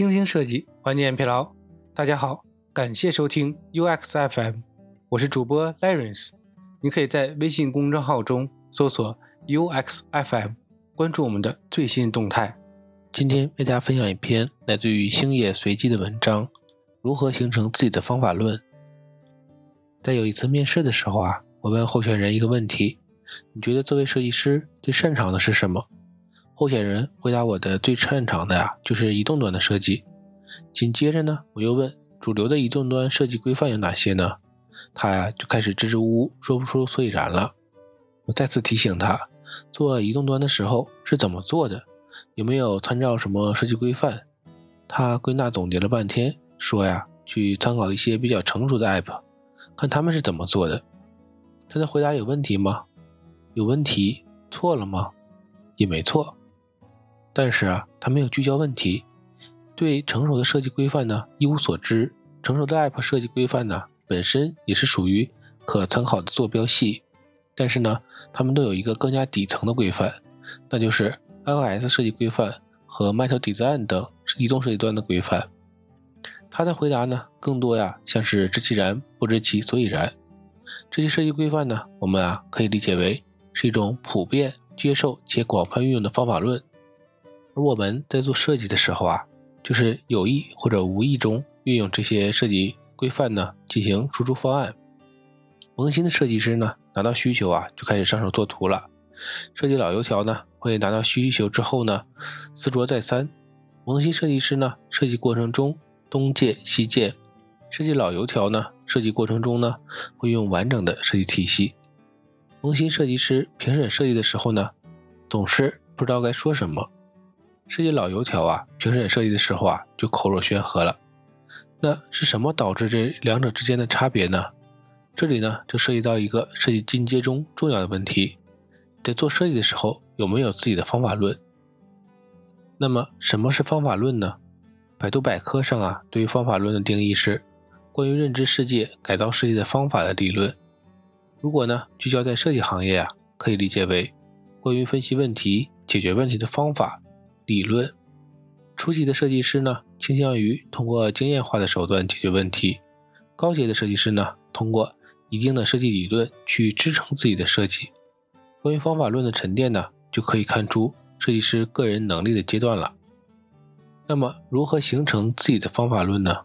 精心设计，缓解疲劳。大家好，感谢收听 UX FM，我是主播 Lawrence。你可以在微信公众号中搜索 UX FM，关注我们的最新动态。今天为大家分享一篇来自于星野随机的文章：如何形成自己的方法论。在有一次面试的时候啊，我问候选人一个问题：你觉得作为设计师最擅长的是什么？候选人回答：“我的最擅长的呀，就是移动端的设计。”紧接着呢，我又问：“主流的移动端设计规范有哪些呢？”他呀就开始支支吾吾，说不出所以然了。我再次提醒他，做移动端的时候是怎么做的，有没有参照什么设计规范？他归纳总结了半天，说呀，去参考一些比较成熟的 app，看他们是怎么做的。他的回答有问题吗？有问题？错了吗？也没错。但是啊，他没有聚焦问题，对成熟的设计规范呢一无所知。成熟的 App 设计规范呢本身也是属于可参考的坐标系，但是呢，他们都有一个更加底层的规范，那就是 iOS 设计规范和 Metal Design 等移动设计端的规范。他的回答呢，更多呀像是知其然不知其所以然。这些设计规范呢，我们啊可以理解为是一种普遍接受且广泛运用的方法论。我们在做设计的时候啊，就是有意或者无意中运用这些设计规范呢，进行输出方案。萌新的设计师呢，拿到需求啊，就开始上手做图了。设计老油条呢，会拿到需求之后呢，思酌再三。萌新设计师呢，设计过程中东借西借；设计老油条呢，设计过程中呢，会用完整的设计体系。萌新设计师评审设计的时候呢，总是不知道该说什么。设计老油条啊，评审设计的时候啊，就口若悬河了。那是什么导致这两者之间的差别呢？这里呢，就涉及到一个设计进阶中重要的问题：在做设计的时候，有没有自己的方法论？那么，什么是方法论呢？百度百科上啊，对于方法论的定义是关于认知世界、改造世界的方法的理论。如果呢，聚焦在设计行业啊，可以理解为关于分析问题、解决问题的方法。理论初级的设计师呢，倾向于通过经验化的手段解决问题；高阶的设计师呢，通过一定的设计理论去支撑自己的设计。关于方法论的沉淀呢，就可以看出设计师个人能力的阶段了。那么，如何形成自己的方法论呢？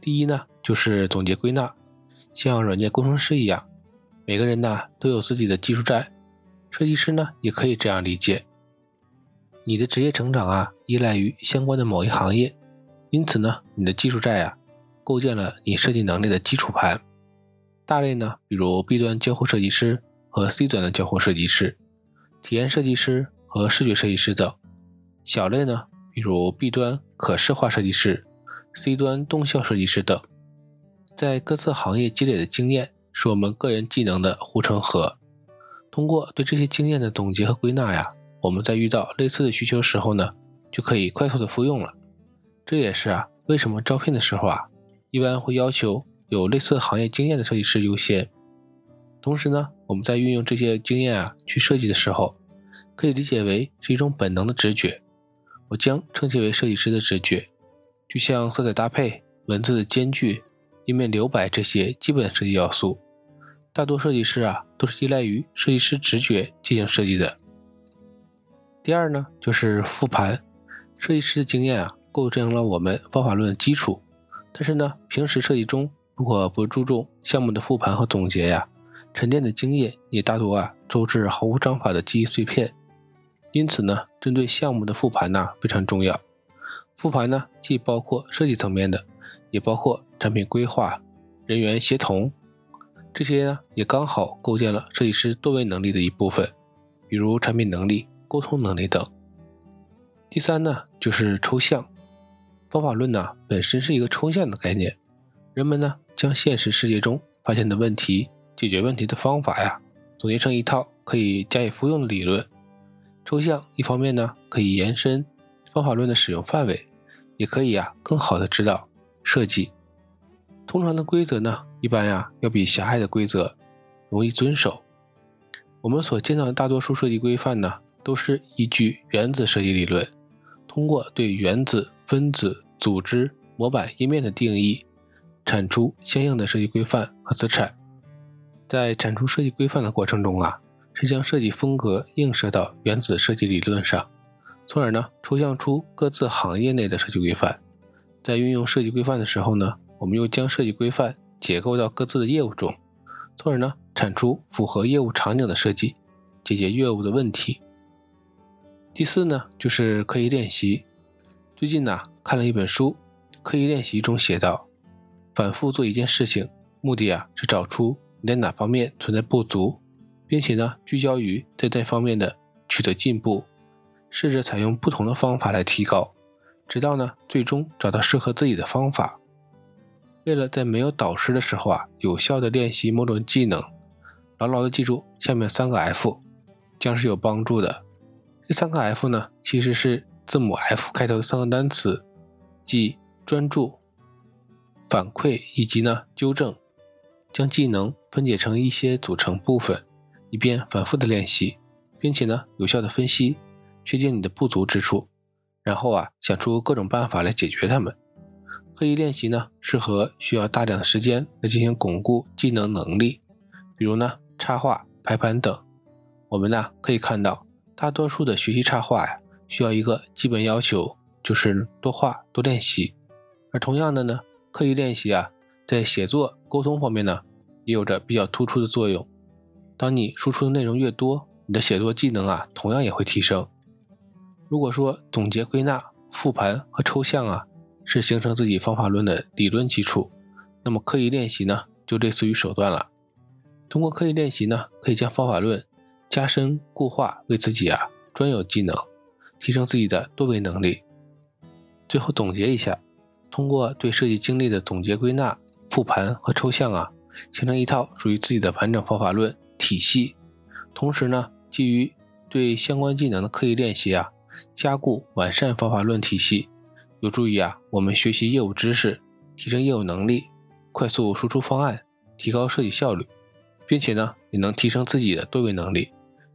第一呢，就是总结归纳，像软件工程师一样，每个人呢都有自己的技术栈，设计师呢也可以这样理解。你的职业成长啊，依赖于相关的某一行业，因此呢，你的技术债啊，构建了你设计能力的基础盘。大类呢，比如 B 端交互设计师和 C 端的交互设计师、体验设计师和视觉设计师等；小类呢，比如 B 端可视化设计师、C 端动效设计师等。在各自行业积累的经验，是我们个人技能的护城河。通过对这些经验的总结和归纳呀。我们在遇到类似的需求时候呢，就可以快速的复用了。这也是啊，为什么招聘的时候啊，一般会要求有类似行业经验的设计师优先。同时呢，我们在运用这些经验啊去设计的时候，可以理解为是一种本能的直觉。我将称其为设计师的直觉，就像色彩搭配、文字的间距、页面留白这些基本的设计要素，大多设计师啊都是依赖于设计师直觉进行设计的。第二呢，就是复盘，设计师的经验啊，构成了我们方法论的基础。但是呢，平时设计中如果不注重项目的复盘和总结呀，沉淀的经验也大多啊，都是毫无章法的记忆碎片。因此呢，针对项目的复盘呢，非常重要。复盘呢，既包括设计层面的，也包括产品规划、人员协同，这些呢，也刚好构建了设计师多维能力的一部分，比如产品能力。沟通能力等。第三呢，就是抽象方法论呢，本身是一个抽象的概念。人们呢，将现实世界中发现的问题、解决问题的方法呀，总结成一套可以加以复用的理论。抽象一方面呢，可以延伸方法论的使用范围，也可以呀，更好的指导设计。通常的规则呢，一般呀，要比狭隘的规则容易遵守。我们所见到的大多数设计规范呢。都是依据原子设计理论，通过对原子、分子、组织、模板、页面的定义，产出相应的设计规范和资产。在产出设计规范的过程中啊，是将设计风格映射到原子设计理论上，从而呢抽象出各自行业内的设计规范。在运用设计规范的时候呢，我们又将设计规范解构到各自的业务中，从而呢产出符合业务场景的设计，解决业务的问题。第四呢，就是刻意练习。最近呢看了一本书，《刻意练习》中写道，反复做一件事情，目的啊是找出。你在哪方面存在不足，并且呢，聚焦于在这方面的取得进步，试着采用不同的方法来提高，直到呢，最终找到适合自己的方法。为了在没有导师的时候啊，有效的练习某种技能，牢牢的记住下面三个 F，将是有帮助的。这三个 F 呢，其实是字母 F 开头的三个单词，即专注、反馈以及呢纠正。将技能分解成一些组成部分，以便反复的练习，并且呢有效的分析，确定你的不足之处，然后啊想出各种办法来解决它们。刻意练习呢适合需要大量的时间来进行巩固技能能力，比如呢插画、排版等。我们呢可以看到，大多数的学习插画呀需要一个基本要求，就是多画多练习。而同样的呢，刻意练习啊。在写作沟通方面呢，也有着比较突出的作用。当你输出的内容越多，你的写作技能啊，同样也会提升。如果说总结、归纳、复盘和抽象啊，是形成自己方法论的理论基础，那么刻意练习呢，就类似于手段了。通过刻意练习呢，可以将方法论加深固化为自己啊专有技能，提升自己的多维能力。最后总结一下，通过对设计经历的总结归纳。复盘和抽象啊，形成一套属于自己的完整方法论体系。同时呢，基于对相关技能的刻意练习啊，加固完善方法论体系，有助于啊我们学习业务知识，提升业务能力，快速输出方案，提高设计效率，并且呢，也能提升自己的多维能力，